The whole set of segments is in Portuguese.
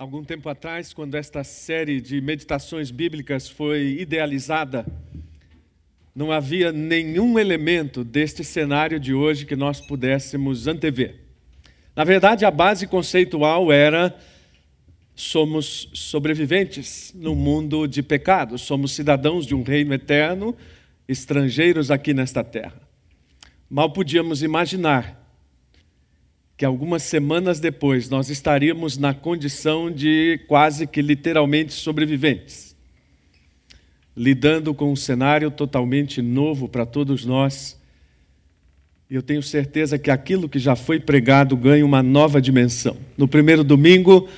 algum tempo atrás, quando esta série de meditações bíblicas foi idealizada, não havia nenhum elemento deste cenário de hoje que nós pudéssemos antever. Na verdade, a base conceitual era: somos sobreviventes no mundo de pecado, somos cidadãos de um reino eterno, estrangeiros aqui nesta terra. Mal podíamos imaginar que algumas semanas depois nós estaríamos na condição de quase que literalmente sobreviventes, lidando com um cenário totalmente novo para todos nós. Eu tenho certeza que aquilo que já foi pregado ganha uma nova dimensão. No primeiro domingo,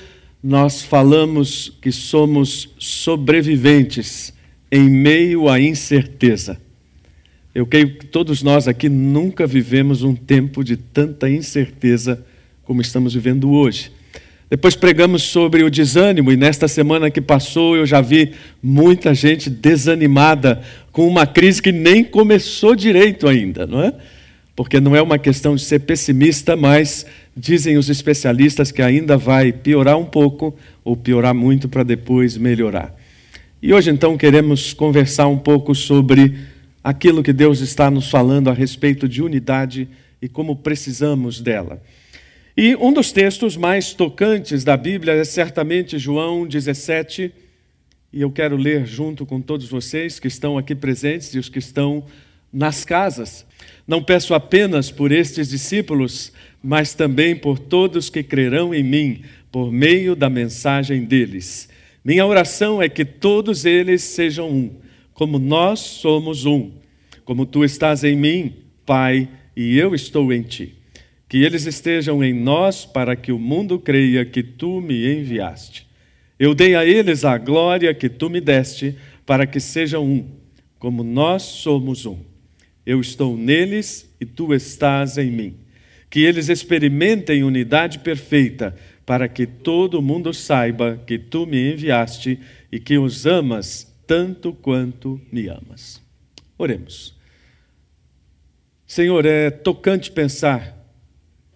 nós falamos que somos sobreviventes em meio à incerteza. Eu creio que todos nós aqui nunca vivemos um tempo de tanta incerteza como estamos vivendo hoje. Depois pregamos sobre o desânimo, e nesta semana que passou eu já vi muita gente desanimada com uma crise que nem começou direito ainda, não é? Porque não é uma questão de ser pessimista, mas dizem os especialistas que ainda vai piorar um pouco ou piorar muito para depois melhorar. E hoje então queremos conversar um pouco sobre aquilo que Deus está nos falando a respeito de unidade e como precisamos dela. E um dos textos mais tocantes da Bíblia é certamente João 17, e eu quero ler junto com todos vocês que estão aqui presentes e os que estão nas casas. Não peço apenas por estes discípulos, mas também por todos que crerão em mim, por meio da mensagem deles. Minha oração é que todos eles sejam um como nós somos um. Como tu estás em mim, Pai, e eu estou em ti. Que eles estejam em nós para que o mundo creia que tu me enviaste. Eu dei a eles a glória que tu me deste, para que sejam um, como nós somos um. Eu estou neles e tu estás em mim. Que eles experimentem unidade perfeita, para que todo mundo saiba que tu me enviaste e que os amas tanto quanto me amas. Oremos. Senhor, é tocante pensar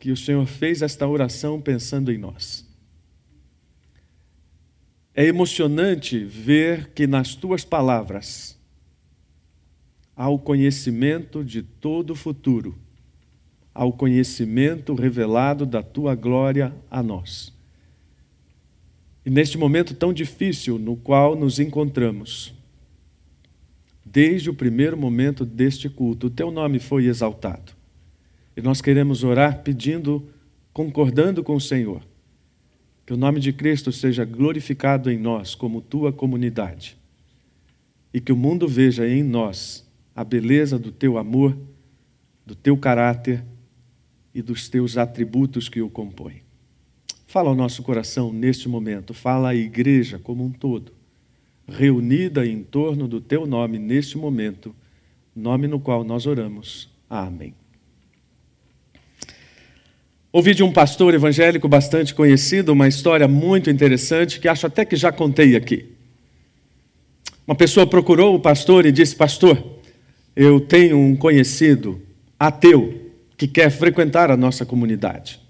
que o Senhor fez esta oração pensando em nós. É emocionante ver que nas tuas palavras há o conhecimento de todo o futuro, há o conhecimento revelado da tua glória a nós. E neste momento tão difícil no qual nos encontramos, desde o primeiro momento deste culto, o teu nome foi exaltado. E nós queremos orar pedindo, concordando com o Senhor, que o nome de Cristo seja glorificado em nós como tua comunidade. E que o mundo veja em nós a beleza do teu amor, do teu caráter e dos teus atributos que o compõem. Fala ao nosso coração neste momento, fala à igreja como um todo, reunida em torno do teu nome neste momento, nome no qual nós oramos. Amém. Ouvi de um pastor evangélico bastante conhecido uma história muito interessante que acho até que já contei aqui. Uma pessoa procurou o pastor e disse: Pastor, eu tenho um conhecido ateu que quer frequentar a nossa comunidade.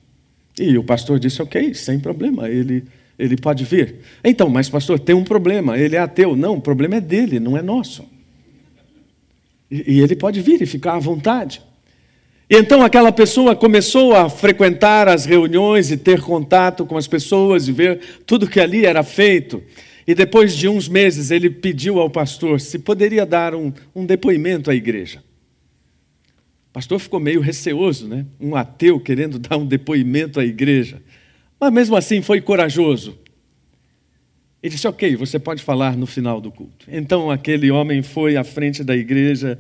E o pastor disse: Ok, sem problema, ele, ele pode vir. Então, mas pastor, tem um problema, ele é ateu. Não, o problema é dele, não é nosso. E, e ele pode vir e ficar à vontade. E então aquela pessoa começou a frequentar as reuniões e ter contato com as pessoas e ver tudo que ali era feito. E depois de uns meses ele pediu ao pastor se poderia dar um, um depoimento à igreja pastor ficou meio receoso, né? Um ateu querendo dar um depoimento à igreja. Mas mesmo assim foi corajoso. Ele disse: Ok, você pode falar no final do culto. Então aquele homem foi à frente da igreja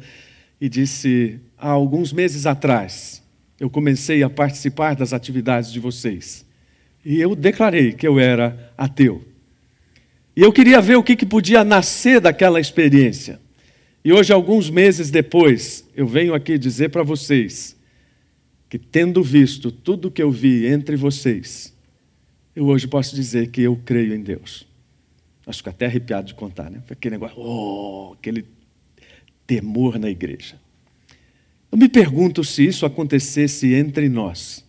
e disse: Há alguns meses atrás, eu comecei a participar das atividades de vocês. E eu declarei que eu era ateu. E eu queria ver o que, que podia nascer daquela experiência. E hoje, alguns meses depois, eu venho aqui dizer para vocês que, tendo visto tudo que eu vi entre vocês, eu hoje posso dizer que eu creio em Deus. Acho que até arrepiado de contar, né? Aquele negócio, oh, aquele temor na igreja. Eu me pergunto se isso acontecesse entre nós,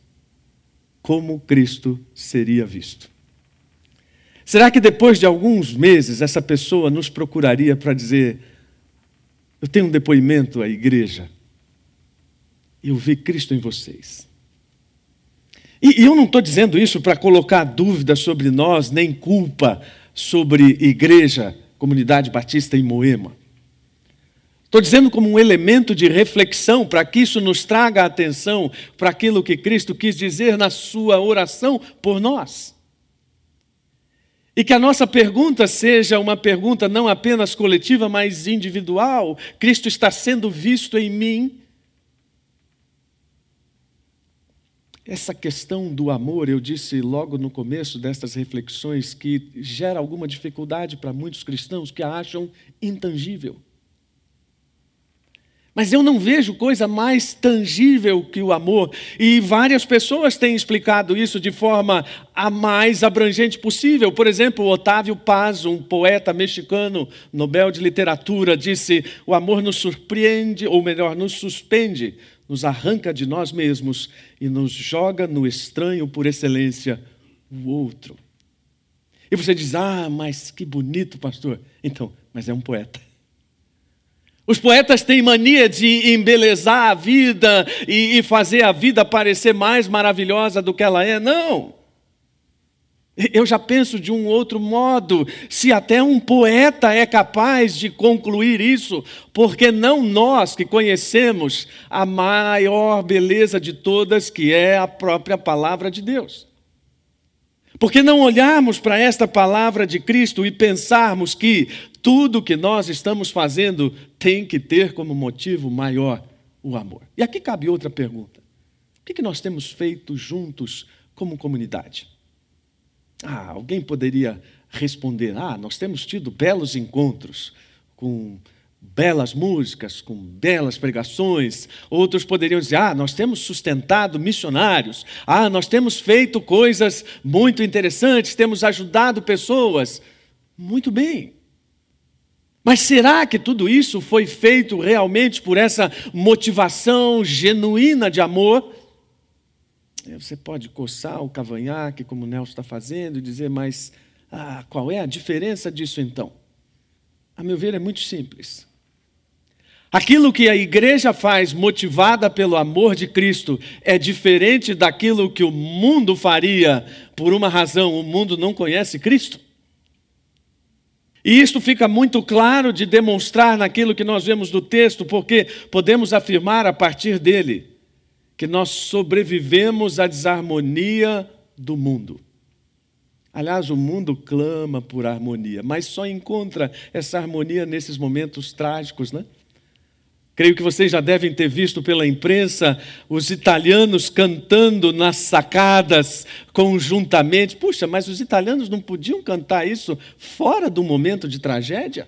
como Cristo seria visto. Será que depois de alguns meses essa pessoa nos procuraria para dizer: Eu tenho um depoimento à igreja, eu vi Cristo em vocês? E, e eu não estou dizendo isso para colocar dúvida sobre nós, nem culpa sobre igreja, comunidade batista em Moema. Estou dizendo como um elemento de reflexão para que isso nos traga atenção para aquilo que Cristo quis dizer na sua oração por nós. E que a nossa pergunta seja uma pergunta não apenas coletiva, mas individual. Cristo está sendo visto em mim Essa questão do amor, eu disse logo no começo destas reflexões, que gera alguma dificuldade para muitos cristãos que a acham intangível. Mas eu não vejo coisa mais tangível que o amor. E várias pessoas têm explicado isso de forma a mais abrangente possível. Por exemplo, Otávio Paz, um poeta mexicano, Nobel de Literatura, disse: O amor nos surpreende, ou melhor, nos suspende nos arranca de nós mesmos e nos joga no estranho por excelência, o outro. E você diz: Ah, mas que bonito, pastor. Então, mas é um poeta. Os poetas têm mania de embelezar a vida e, e fazer a vida parecer mais maravilhosa do que ela é. Não. Eu já penso de um outro modo. Se até um poeta é capaz de concluir isso, porque não nós que conhecemos a maior beleza de todas, que é a própria palavra de Deus? Porque não olharmos para esta palavra de Cristo e pensarmos que tudo que nós estamos fazendo tem que ter como motivo maior o amor. E aqui cabe outra pergunta: o que nós temos feito juntos como comunidade? Ah, alguém poderia responder: ah, nós temos tido belos encontros com belas músicas, com belas pregações. Outros poderiam dizer: ah, nós temos sustentado missionários. Ah, nós temos feito coisas muito interessantes, temos ajudado pessoas. Muito bem. Mas será que tudo isso foi feito realmente por essa motivação genuína de amor? Você pode coçar o cavanhaque, como o Nelson está fazendo, e dizer, mas ah, qual é a diferença disso então? A meu ver, é muito simples. Aquilo que a igreja faz motivada pelo amor de Cristo é diferente daquilo que o mundo faria por uma razão: o mundo não conhece Cristo. E isto fica muito claro de demonstrar naquilo que nós vemos do texto, porque podemos afirmar a partir dele que nós sobrevivemos à desarmonia do mundo. Aliás, o mundo clama por harmonia, mas só encontra essa harmonia nesses momentos trágicos, né? Creio que vocês já devem ter visto pela imprensa os italianos cantando nas sacadas conjuntamente. Puxa, mas os italianos não podiam cantar isso fora do momento de tragédia?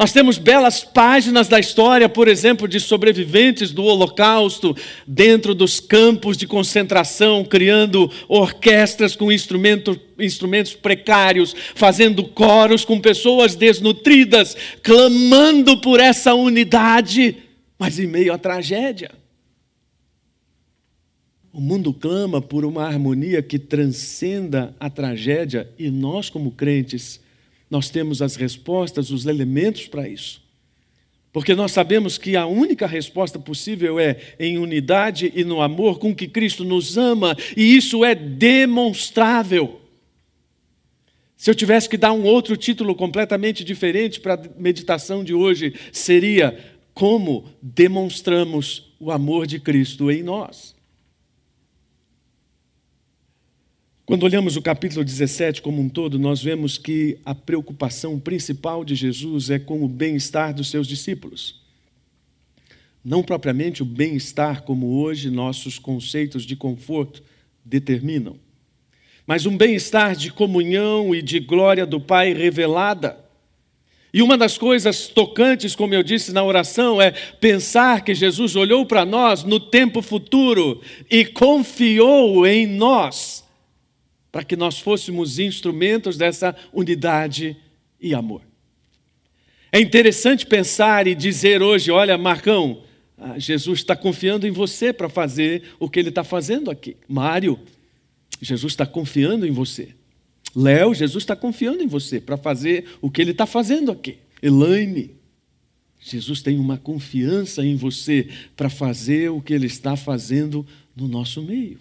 Nós temos belas páginas da história, por exemplo, de sobreviventes do Holocausto dentro dos campos de concentração, criando orquestras com instrumentos, instrumentos precários, fazendo coros com pessoas desnutridas, clamando por essa unidade, mas em meio à tragédia. O mundo clama por uma harmonia que transcenda a tragédia e nós, como crentes, nós temos as respostas, os elementos para isso. Porque nós sabemos que a única resposta possível é em unidade e no amor com que Cristo nos ama, e isso é demonstrável. Se eu tivesse que dar um outro título completamente diferente para a meditação de hoje, seria Como demonstramos o amor de Cristo em nós. Quando olhamos o capítulo 17 como um todo, nós vemos que a preocupação principal de Jesus é com o bem-estar dos seus discípulos. Não propriamente o bem-estar como hoje nossos conceitos de conforto determinam, mas um bem-estar de comunhão e de glória do Pai revelada. E uma das coisas tocantes, como eu disse na oração, é pensar que Jesus olhou para nós no tempo futuro e confiou em nós para que nós fôssemos instrumentos dessa unidade e amor. É interessante pensar e dizer hoje: olha, Marcão, ah, Jesus está confiando em você para fazer o que ele está fazendo aqui. Mário, Jesus está confiando em você. Léo, Jesus está confiando em você para fazer o que ele está fazendo aqui. Elaine, Jesus tem uma confiança em você para fazer o que ele está fazendo no nosso meio.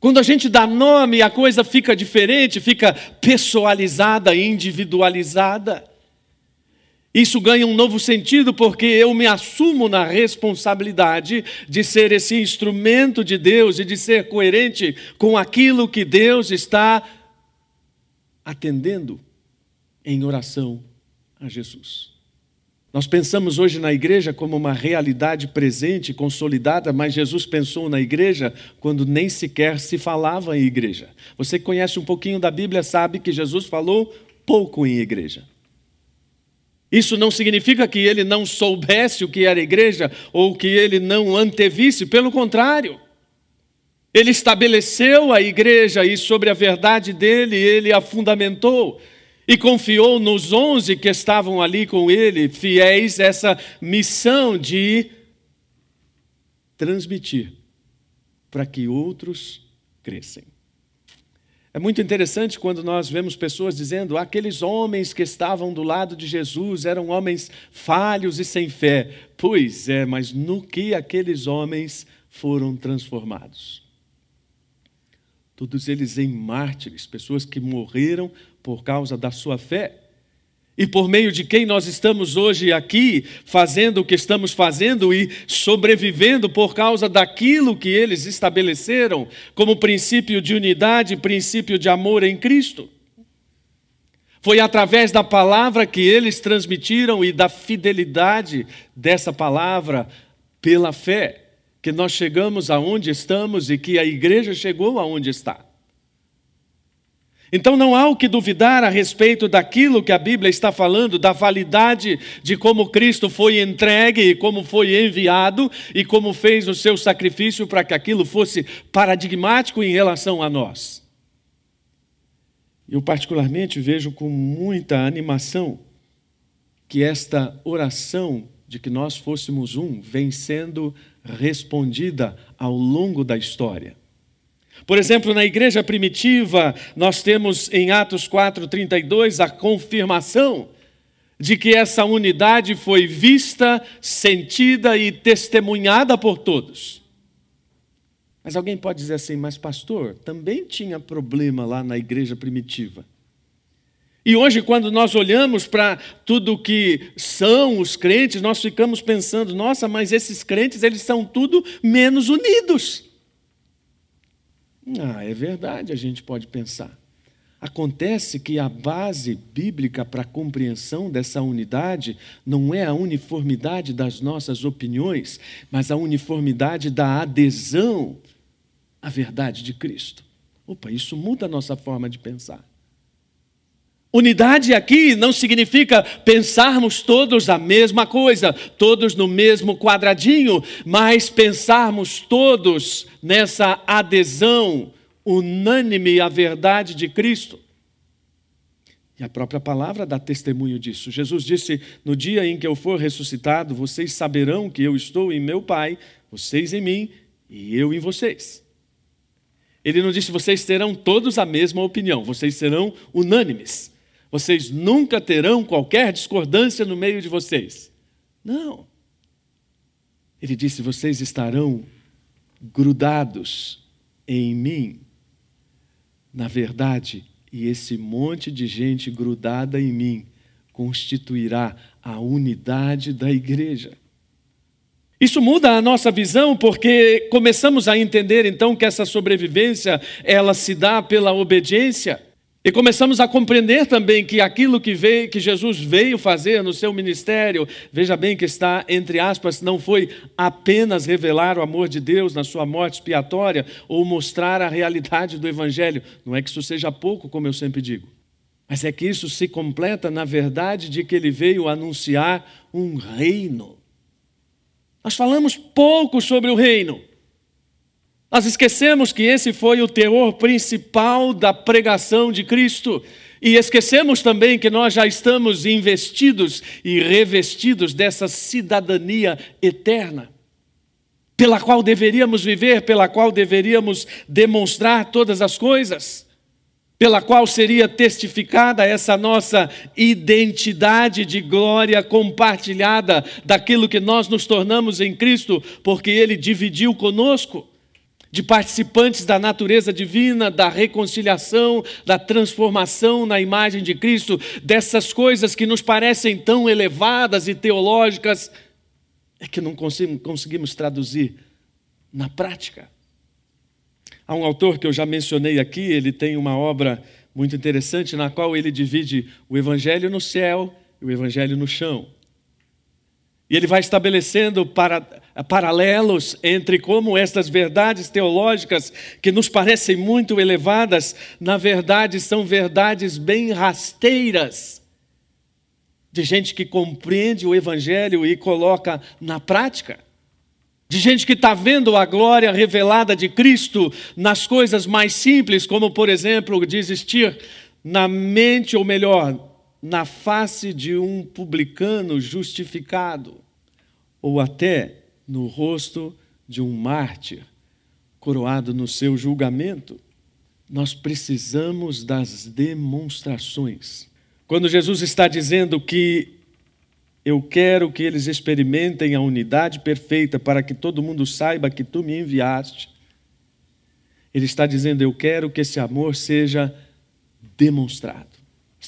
Quando a gente dá nome, a coisa fica diferente, fica pessoalizada, individualizada. Isso ganha um novo sentido porque eu me assumo na responsabilidade de ser esse instrumento de Deus e de ser coerente com aquilo que Deus está atendendo em oração a Jesus. Nós pensamos hoje na igreja como uma realidade presente, consolidada, mas Jesus pensou na igreja quando nem sequer se falava em igreja. Você que conhece um pouquinho da Bíblia sabe que Jesus falou pouco em igreja. Isso não significa que ele não soubesse o que era igreja ou que ele não antevisse, pelo contrário. Ele estabeleceu a igreja e sobre a verdade dele ele a fundamentou e confiou nos onze que estavam ali com ele, fiéis, essa missão de transmitir para que outros crescem. É muito interessante quando nós vemos pessoas dizendo: aqueles homens que estavam do lado de Jesus eram homens falhos e sem fé. Pois é, mas no que aqueles homens foram transformados? Todos eles em mártires, pessoas que morreram por causa da sua fé e por meio de quem nós estamos hoje aqui, fazendo o que estamos fazendo e sobrevivendo por causa daquilo que eles estabeleceram como princípio de unidade, princípio de amor em Cristo. Foi através da palavra que eles transmitiram e da fidelidade dessa palavra pela fé que nós chegamos aonde estamos e que a igreja chegou aonde está. Então não há o que duvidar a respeito daquilo que a Bíblia está falando, da validade de como Cristo foi entregue e como foi enviado e como fez o seu sacrifício para que aquilo fosse paradigmático em relação a nós. Eu, particularmente, vejo com muita animação que esta oração de que nós fôssemos um vem sendo respondida ao longo da história. Por exemplo, na igreja primitiva, nós temos em Atos 4:32 a confirmação de que essa unidade foi vista, sentida e testemunhada por todos. Mas alguém pode dizer assim, mas pastor, também tinha problema lá na igreja primitiva. E hoje, quando nós olhamos para tudo que são os crentes, nós ficamos pensando, nossa, mas esses crentes, eles são tudo menos unidos. Ah, é verdade, a gente pode pensar. Acontece que a base bíblica para a compreensão dessa unidade não é a uniformidade das nossas opiniões, mas a uniformidade da adesão à verdade de Cristo. Opa, isso muda a nossa forma de pensar. Unidade aqui não significa pensarmos todos a mesma coisa, todos no mesmo quadradinho, mas pensarmos todos nessa adesão unânime à verdade de Cristo. E a própria palavra dá testemunho disso. Jesus disse: No dia em que eu for ressuscitado, vocês saberão que eu estou em meu Pai, vocês em mim e eu em vocês. Ele não disse: vocês terão todos a mesma opinião, vocês serão unânimes. Vocês nunca terão qualquer discordância no meio de vocês. Não. Ele disse: vocês estarão grudados em mim. Na verdade, e esse monte de gente grudada em mim constituirá a unidade da igreja. Isso muda a nossa visão porque começamos a entender então que essa sobrevivência ela se dá pela obediência. E começamos a compreender também que aquilo que, veio, que Jesus veio fazer no seu ministério, veja bem que está entre aspas, não foi apenas revelar o amor de Deus na sua morte expiatória ou mostrar a realidade do Evangelho. Não é que isso seja pouco, como eu sempre digo, mas é que isso se completa na verdade de que ele veio anunciar um reino. Nós falamos pouco sobre o reino. Nós esquecemos que esse foi o teor principal da pregação de Cristo. E esquecemos também que nós já estamos investidos e revestidos dessa cidadania eterna, pela qual deveríamos viver, pela qual deveríamos demonstrar todas as coisas. pela qual seria testificada essa nossa identidade de glória compartilhada daquilo que nós nos tornamos em Cristo, porque Ele dividiu conosco, de participantes da natureza divina, da reconciliação, da transformação na imagem de Cristo, dessas coisas que nos parecem tão elevadas e teológicas, é que não conseguimos traduzir na prática. Há um autor que eu já mencionei aqui, ele tem uma obra muito interessante na qual ele divide o evangelho no céu e o evangelho no chão. E ele vai estabelecendo para, paralelos entre como estas verdades teológicas, que nos parecem muito elevadas, na verdade são verdades bem rasteiras, de gente que compreende o Evangelho e coloca na prática. De gente que está vendo a glória revelada de Cristo nas coisas mais simples, como, por exemplo, desistir na mente, ou melhor, na face de um publicano justificado, ou até no rosto de um mártir coroado no seu julgamento. Nós precisamos das demonstrações. Quando Jesus está dizendo que eu quero que eles experimentem a unidade perfeita para que todo mundo saiba que tu me enviaste. Ele está dizendo: Eu quero que esse amor seja demonstrado.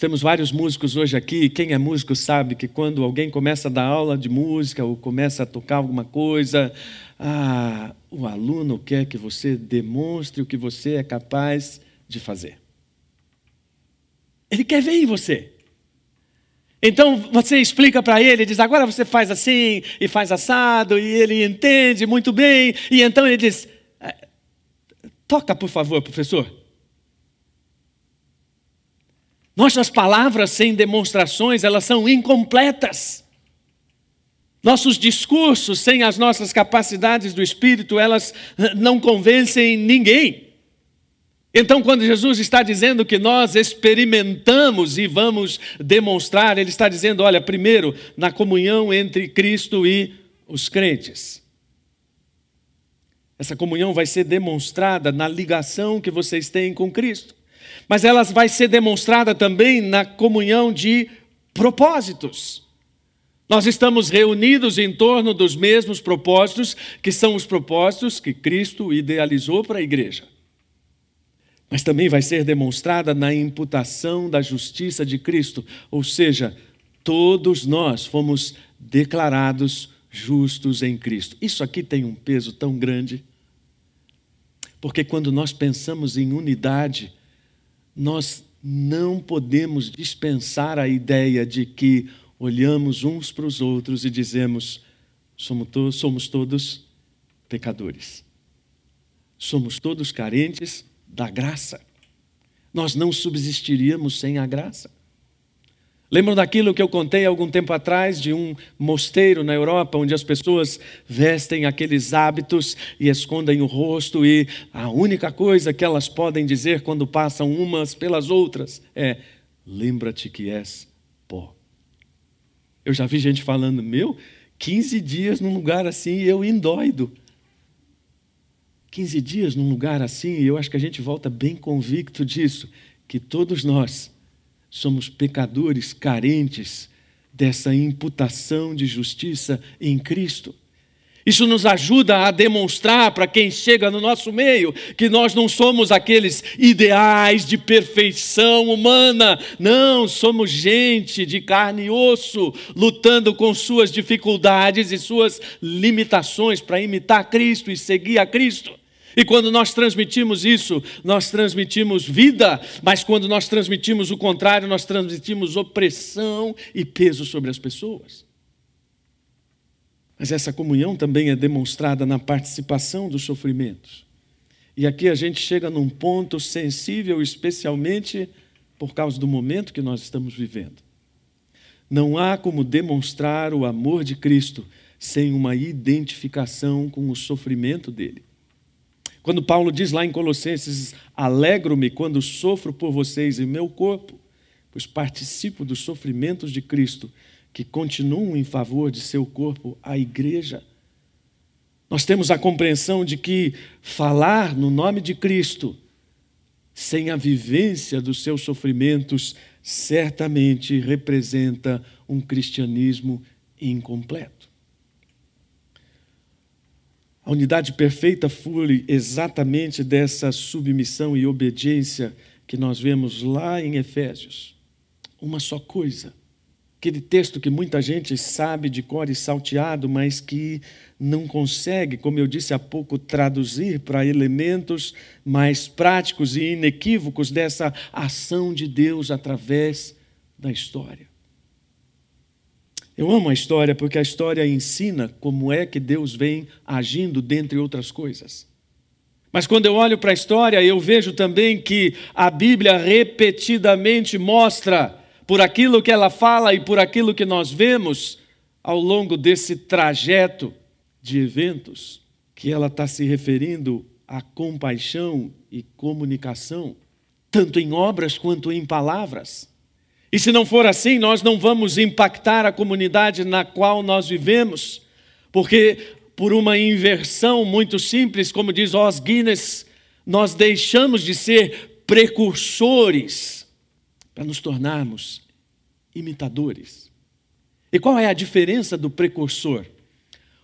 Temos vários músicos hoje aqui, quem é músico sabe que quando alguém começa a dar aula de música ou começa a tocar alguma coisa, ah, o aluno quer que você demonstre o que você é capaz de fazer. Ele quer ver em você. Então você explica para ele, diz: agora você faz assim e faz assado, e ele entende muito bem, e então ele diz: é, toca, por favor, professor. Nossas palavras sem demonstrações, elas são incompletas. Nossos discursos sem as nossas capacidades do espírito, elas não convencem ninguém. Então, quando Jesus está dizendo que nós experimentamos e vamos demonstrar, ele está dizendo: olha, primeiro, na comunhão entre Cristo e os crentes. Essa comunhão vai ser demonstrada na ligação que vocês têm com Cristo, mas ela vai ser demonstrada também na comunhão de propósitos. Nós estamos reunidos em torno dos mesmos propósitos, que são os propósitos que Cristo idealizou para a igreja mas também vai ser demonstrada na imputação da justiça de Cristo, ou seja, todos nós fomos declarados justos em Cristo. Isso aqui tem um peso tão grande, porque quando nós pensamos em unidade, nós não podemos dispensar a ideia de que olhamos uns para os outros e dizemos: somos, to somos todos pecadores, somos todos carentes da graça. Nós não subsistiríamos sem a graça. Lembram daquilo que eu contei algum tempo atrás de um mosteiro na Europa onde as pessoas vestem aqueles hábitos e escondem o rosto e a única coisa que elas podem dizer quando passam umas pelas outras é: lembra-te que és pó. Eu já vi gente falando, meu, 15 dias num lugar assim e eu indóido. 15 dias num lugar assim, e eu acho que a gente volta bem convicto disso, que todos nós somos pecadores carentes dessa imputação de justiça em Cristo. Isso nos ajuda a demonstrar para quem chega no nosso meio que nós não somos aqueles ideais de perfeição humana, não, somos gente de carne e osso, lutando com suas dificuldades e suas limitações para imitar Cristo e seguir a Cristo. E quando nós transmitimos isso, nós transmitimos vida, mas quando nós transmitimos o contrário, nós transmitimos opressão e peso sobre as pessoas. Mas essa comunhão também é demonstrada na participação dos sofrimentos. E aqui a gente chega num ponto sensível, especialmente por causa do momento que nós estamos vivendo. Não há como demonstrar o amor de Cristo sem uma identificação com o sofrimento dele. Quando Paulo diz lá em Colossenses: Alegro-me quando sofro por vocês em meu corpo, pois participo dos sofrimentos de Cristo, que continuam em favor de seu corpo, a igreja. Nós temos a compreensão de que falar no nome de Cristo sem a vivência dos seus sofrimentos, certamente representa um cristianismo incompleto. A unidade perfeita flui exatamente dessa submissão e obediência que nós vemos lá em Efésios. Uma só coisa. Aquele texto que muita gente sabe de cor e salteado, mas que não consegue, como eu disse há pouco, traduzir para elementos mais práticos e inequívocos dessa ação de Deus através da história. Eu amo a história porque a história ensina como é que Deus vem agindo, dentre outras coisas. Mas quando eu olho para a história, eu vejo também que a Bíblia repetidamente mostra por aquilo que ela fala e por aquilo que nós vemos ao longo desse trajeto de eventos, que ela está se referindo à compaixão e comunicação, tanto em obras quanto em palavras. E se não for assim, nós não vamos impactar a comunidade na qual nós vivemos, porque por uma inversão muito simples, como diz Os Guinness, nós deixamos de ser precursores para nos tornarmos imitadores. E qual é a diferença do precursor?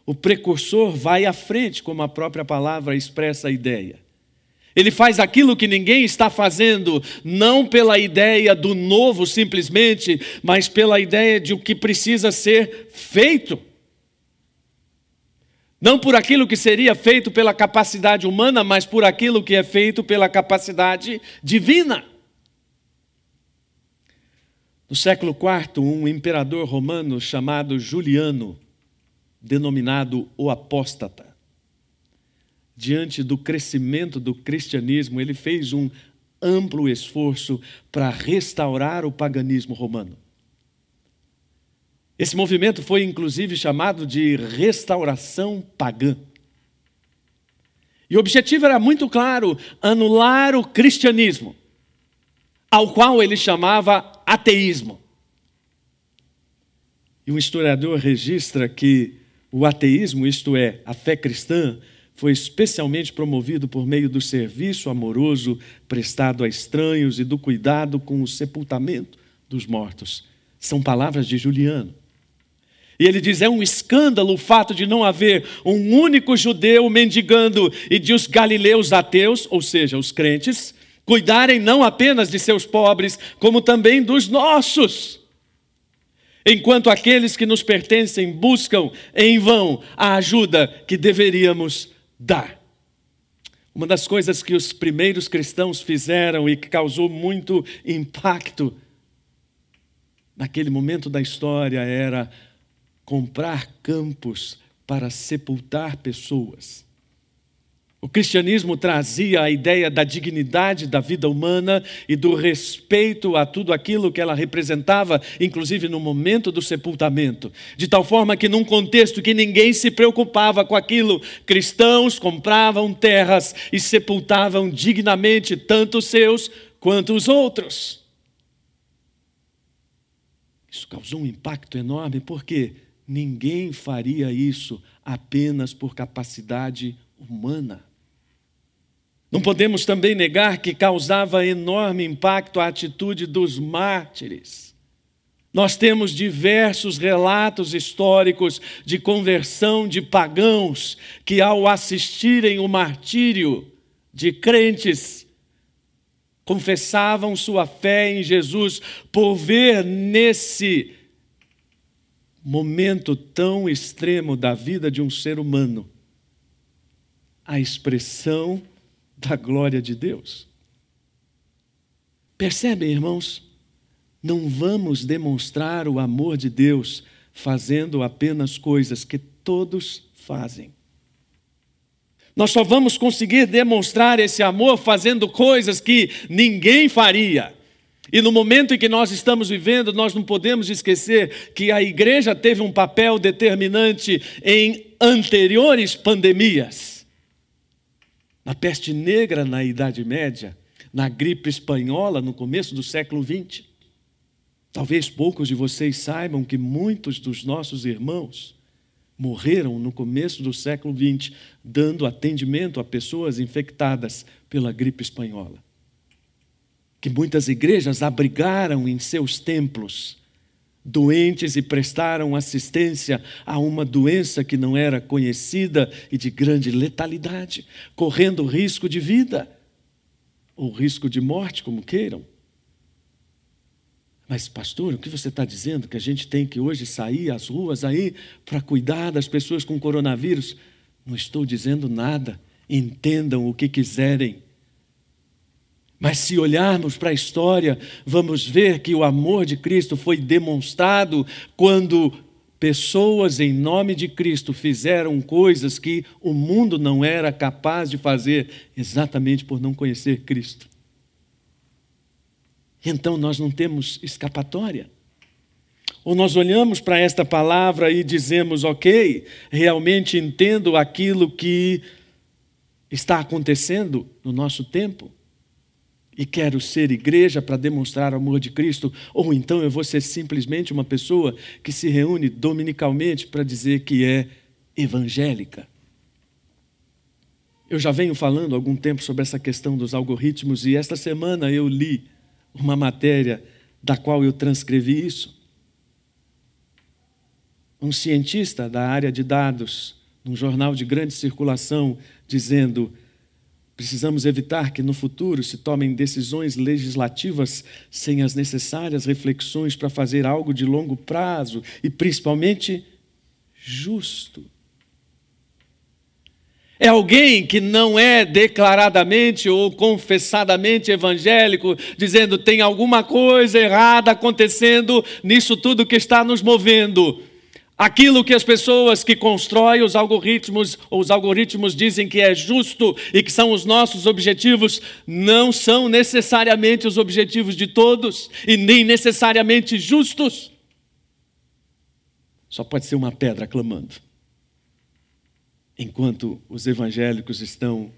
O precursor vai à frente, como a própria palavra expressa a ideia. Ele faz aquilo que ninguém está fazendo, não pela ideia do novo simplesmente, mas pela ideia de o que precisa ser feito. Não por aquilo que seria feito pela capacidade humana, mas por aquilo que é feito pela capacidade divina. No século IV, um imperador romano chamado Juliano, denominado o Apóstata, diante do crescimento do cristianismo, ele fez um amplo esforço para restaurar o paganismo romano. Esse movimento foi inclusive chamado de restauração pagã. E o objetivo era muito claro: anular o cristianismo ao qual ele chamava ateísmo. E um historiador registra que o ateísmo, isto é, a fé cristã, foi especialmente promovido por meio do serviço amoroso prestado a estranhos e do cuidado com o sepultamento dos mortos. São palavras de Juliano. E ele diz: é um escândalo o fato de não haver um único judeu mendigando e de os galileus ateus, ou seja, os crentes, cuidarem não apenas de seus pobres, como também dos nossos. Enquanto aqueles que nos pertencem buscam em vão a ajuda que deveríamos dar. Uma das coisas que os primeiros cristãos fizeram e que causou muito impacto naquele momento da história era comprar campos para sepultar pessoas. O cristianismo trazia a ideia da dignidade da vida humana e do respeito a tudo aquilo que ela representava, inclusive no momento do sepultamento. De tal forma que, num contexto que ninguém se preocupava com aquilo, cristãos compravam terras e sepultavam dignamente tanto os seus quanto os outros. Isso causou um impacto enorme, porque ninguém faria isso apenas por capacidade humana. Não podemos também negar que causava enorme impacto a atitude dos mártires. Nós temos diversos relatos históricos de conversão de pagãos que, ao assistirem o martírio de crentes, confessavam sua fé em Jesus por ver nesse momento tão extremo da vida de um ser humano a expressão da glória de Deus. Percebem, irmãos? Não vamos demonstrar o amor de Deus fazendo apenas coisas que todos fazem. Nós só vamos conseguir demonstrar esse amor fazendo coisas que ninguém faria. E no momento em que nós estamos vivendo, nós não podemos esquecer que a igreja teve um papel determinante em anteriores pandemias na peste negra na Idade Média, na gripe espanhola no começo do século XX. Talvez poucos de vocês saibam que muitos dos nossos irmãos morreram no começo do século XX, dando atendimento a pessoas infectadas pela gripe espanhola. que muitas igrejas abrigaram em seus templos doentes e prestaram assistência a uma doença que não era conhecida e de grande letalidade, correndo risco de vida ou risco de morte, como queiram. Mas, pastor, o que você está dizendo? Que a gente tem que hoje sair às ruas aí para cuidar das pessoas com coronavírus? Não estou dizendo nada. Entendam o que quiserem. Mas se olharmos para a história, vamos ver que o amor de Cristo foi demonstrado quando pessoas em nome de Cristo fizeram coisas que o mundo não era capaz de fazer, exatamente por não conhecer Cristo. Então nós não temos escapatória. Ou nós olhamos para esta palavra e dizemos, ok, realmente entendo aquilo que está acontecendo no nosso tempo e quero ser igreja para demonstrar o amor de Cristo, ou então eu vou ser simplesmente uma pessoa que se reúne dominicalmente para dizer que é evangélica. Eu já venho falando algum tempo sobre essa questão dos algoritmos e esta semana eu li uma matéria da qual eu transcrevi isso. Um cientista da área de dados, num jornal de grande circulação, dizendo Precisamos evitar que no futuro se tomem decisões legislativas sem as necessárias reflexões para fazer algo de longo prazo e, principalmente, justo. É alguém que não é declaradamente ou confessadamente evangélico, dizendo tem alguma coisa errada acontecendo nisso tudo que está nos movendo. Aquilo que as pessoas que constroem os algoritmos, os algoritmos dizem que é justo e que são os nossos objetivos, não são necessariamente os objetivos de todos e nem necessariamente justos. Só pode ser uma pedra clamando. Enquanto os evangélicos estão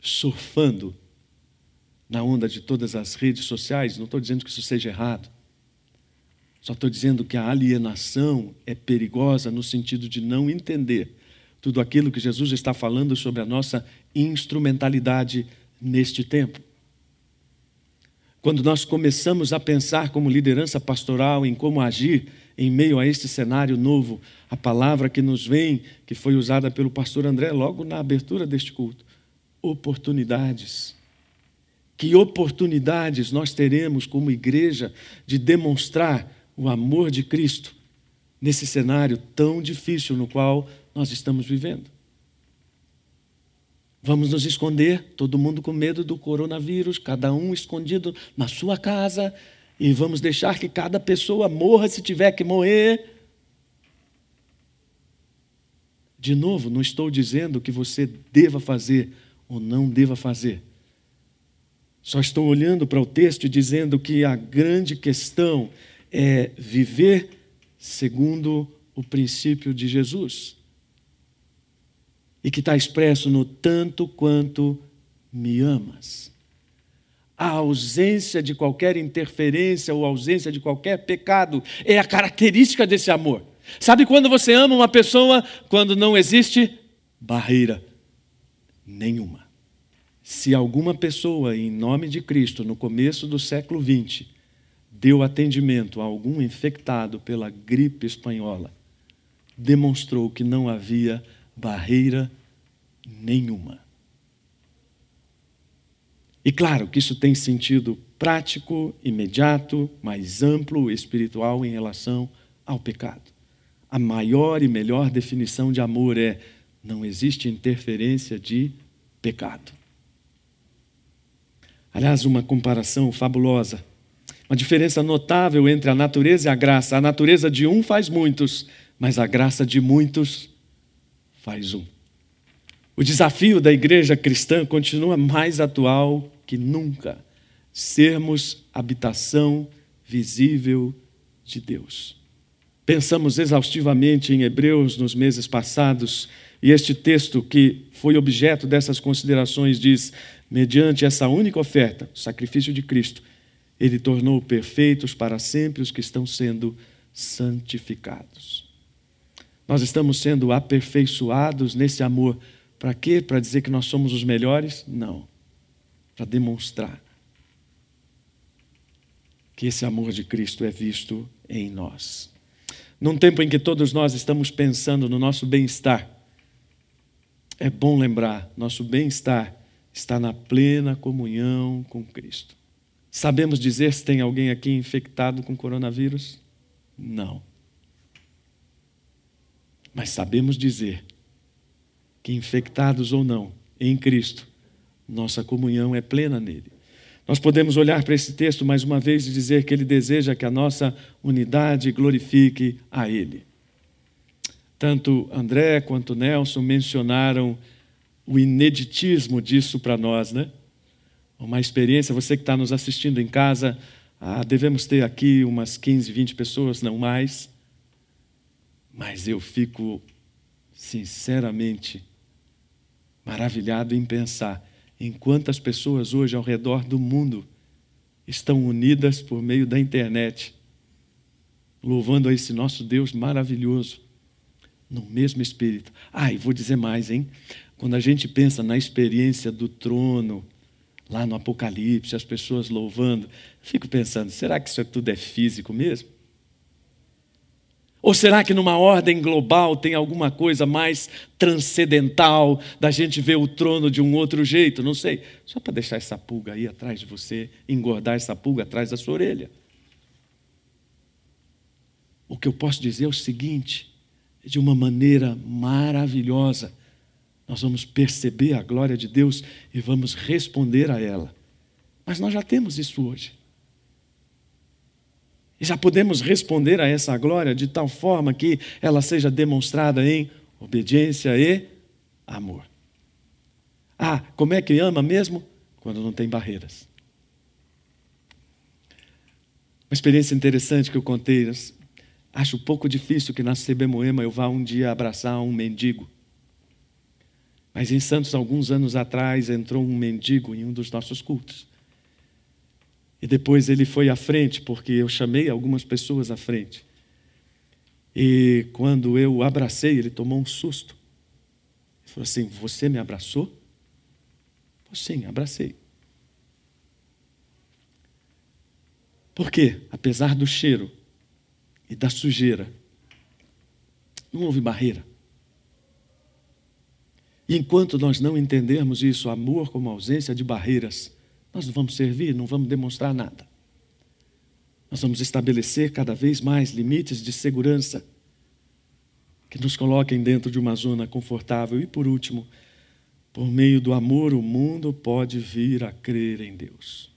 surfando na onda de todas as redes sociais, não estou dizendo que isso seja errado. Só estou dizendo que a alienação é perigosa no sentido de não entender tudo aquilo que Jesus está falando sobre a nossa instrumentalidade neste tempo. Quando nós começamos a pensar como liderança pastoral em como agir em meio a este cenário novo, a palavra que nos vem, que foi usada pelo pastor André logo na abertura deste culto, oportunidades. Que oportunidades nós teremos como igreja de demonstrar o amor de Cristo nesse cenário tão difícil no qual nós estamos vivendo. Vamos nos esconder, todo mundo com medo do coronavírus, cada um escondido na sua casa, e vamos deixar que cada pessoa morra se tiver que morrer. De novo, não estou dizendo que você deva fazer ou não deva fazer. Só estou olhando para o texto e dizendo que a grande questão é viver segundo o princípio de Jesus. E que está expresso no tanto quanto me amas. A ausência de qualquer interferência ou ausência de qualquer pecado é a característica desse amor. Sabe quando você ama uma pessoa? Quando não existe barreira nenhuma. Se alguma pessoa, em nome de Cristo, no começo do século XX, deu atendimento a algum infectado pela gripe espanhola, demonstrou que não havia barreira nenhuma. E claro que isso tem sentido prático, imediato, mais amplo, espiritual em relação ao pecado. A maior e melhor definição de amor é: não existe interferência de pecado. Aliás, uma comparação fabulosa uma diferença notável entre a natureza e a graça. A natureza de um faz muitos, mas a graça de muitos faz um. O desafio da igreja cristã continua mais atual que nunca: sermos habitação visível de Deus. Pensamos exaustivamente em Hebreus nos meses passados, e este texto, que foi objeto dessas considerações, diz: mediante essa única oferta, o sacrifício de Cristo, ele tornou perfeitos para sempre os que estão sendo santificados. Nós estamos sendo aperfeiçoados nesse amor. Para quê? Para dizer que nós somos os melhores? Não. Para demonstrar que esse amor de Cristo é visto em nós. Num tempo em que todos nós estamos pensando no nosso bem-estar, é bom lembrar: nosso bem-estar está na plena comunhão com Cristo. Sabemos dizer se tem alguém aqui infectado com coronavírus? Não. Mas sabemos dizer que, infectados ou não, em Cristo, nossa comunhão é plena nele. Nós podemos olhar para esse texto mais uma vez e dizer que ele deseja que a nossa unidade glorifique a ele. Tanto André quanto Nelson mencionaram o ineditismo disso para nós, né? Uma experiência, você que está nos assistindo em casa, ah, devemos ter aqui umas 15, 20 pessoas, não mais. Mas eu fico, sinceramente, maravilhado em pensar em quantas pessoas hoje ao redor do mundo estão unidas por meio da internet, louvando a esse nosso Deus maravilhoso, no mesmo espírito. Ah, e vou dizer mais, hein? Quando a gente pensa na experiência do trono, lá no Apocalipse, as pessoas louvando, fico pensando, será que isso tudo é físico mesmo? Ou será que numa ordem global tem alguma coisa mais transcendental da gente ver o trono de um outro jeito? Não sei. Só para deixar essa pulga aí atrás de você, engordar essa pulga atrás da sua orelha. O que eu posso dizer é o seguinte: de uma maneira maravilhosa, nós vamos perceber a glória de Deus e vamos responder a ela. Mas nós já temos isso hoje. E já podemos responder a essa glória de tal forma que ela seja demonstrada em obediência e amor. Ah, como é que ama mesmo? Quando não tem barreiras. Uma experiência interessante que eu contei. Acho pouco difícil que na CB Moema eu vá um dia abraçar um mendigo. Mas em Santos, alguns anos atrás, entrou um mendigo em um dos nossos cultos. E depois ele foi à frente, porque eu chamei algumas pessoas à frente. E quando eu o abracei, ele tomou um susto. Ele falou assim: Você me abraçou? Sim, abracei. Por quê? Apesar do cheiro e da sujeira, não houve barreira. E enquanto nós não entendermos isso, amor como ausência de barreiras, nós não vamos servir, não vamos demonstrar nada. Nós vamos estabelecer cada vez mais limites de segurança que nos coloquem dentro de uma zona confortável. E por último, por meio do amor, o mundo pode vir a crer em Deus.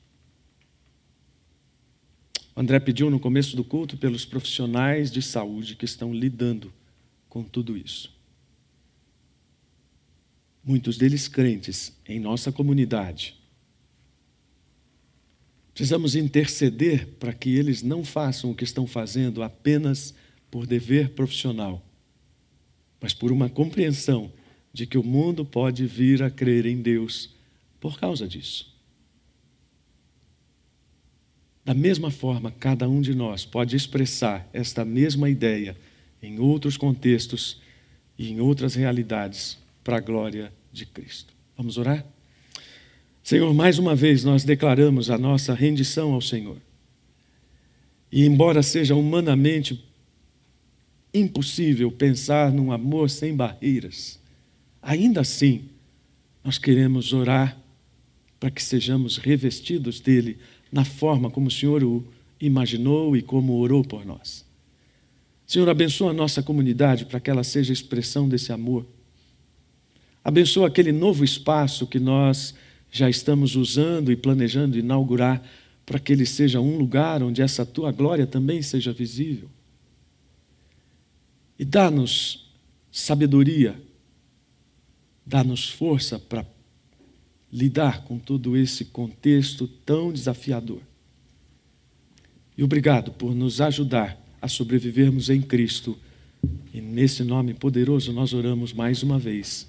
O André pediu no começo do culto pelos profissionais de saúde que estão lidando com tudo isso. Muitos deles crentes em nossa comunidade Precisamos interceder para que eles não façam o que estão fazendo apenas por dever profissional, mas por uma compreensão de que o mundo pode vir a crer em Deus por causa disso. Da mesma forma, cada um de nós pode expressar esta mesma ideia em outros contextos e em outras realidades para a glória de Cristo. Vamos orar? Senhor, mais uma vez nós declaramos a nossa rendição ao Senhor. E embora seja humanamente impossível pensar num amor sem barreiras, ainda assim nós queremos orar para que sejamos revestidos dele na forma como o Senhor o imaginou e como orou por nós. Senhor, abençoa a nossa comunidade para que ela seja expressão desse amor. Abençoa aquele novo espaço que nós já estamos usando e planejando inaugurar para que ele seja um lugar onde essa tua glória também seja visível. E dá-nos sabedoria, dá-nos força para lidar com todo esse contexto tão desafiador. E obrigado por nos ajudar a sobrevivermos em Cristo. E nesse nome poderoso nós oramos mais uma vez.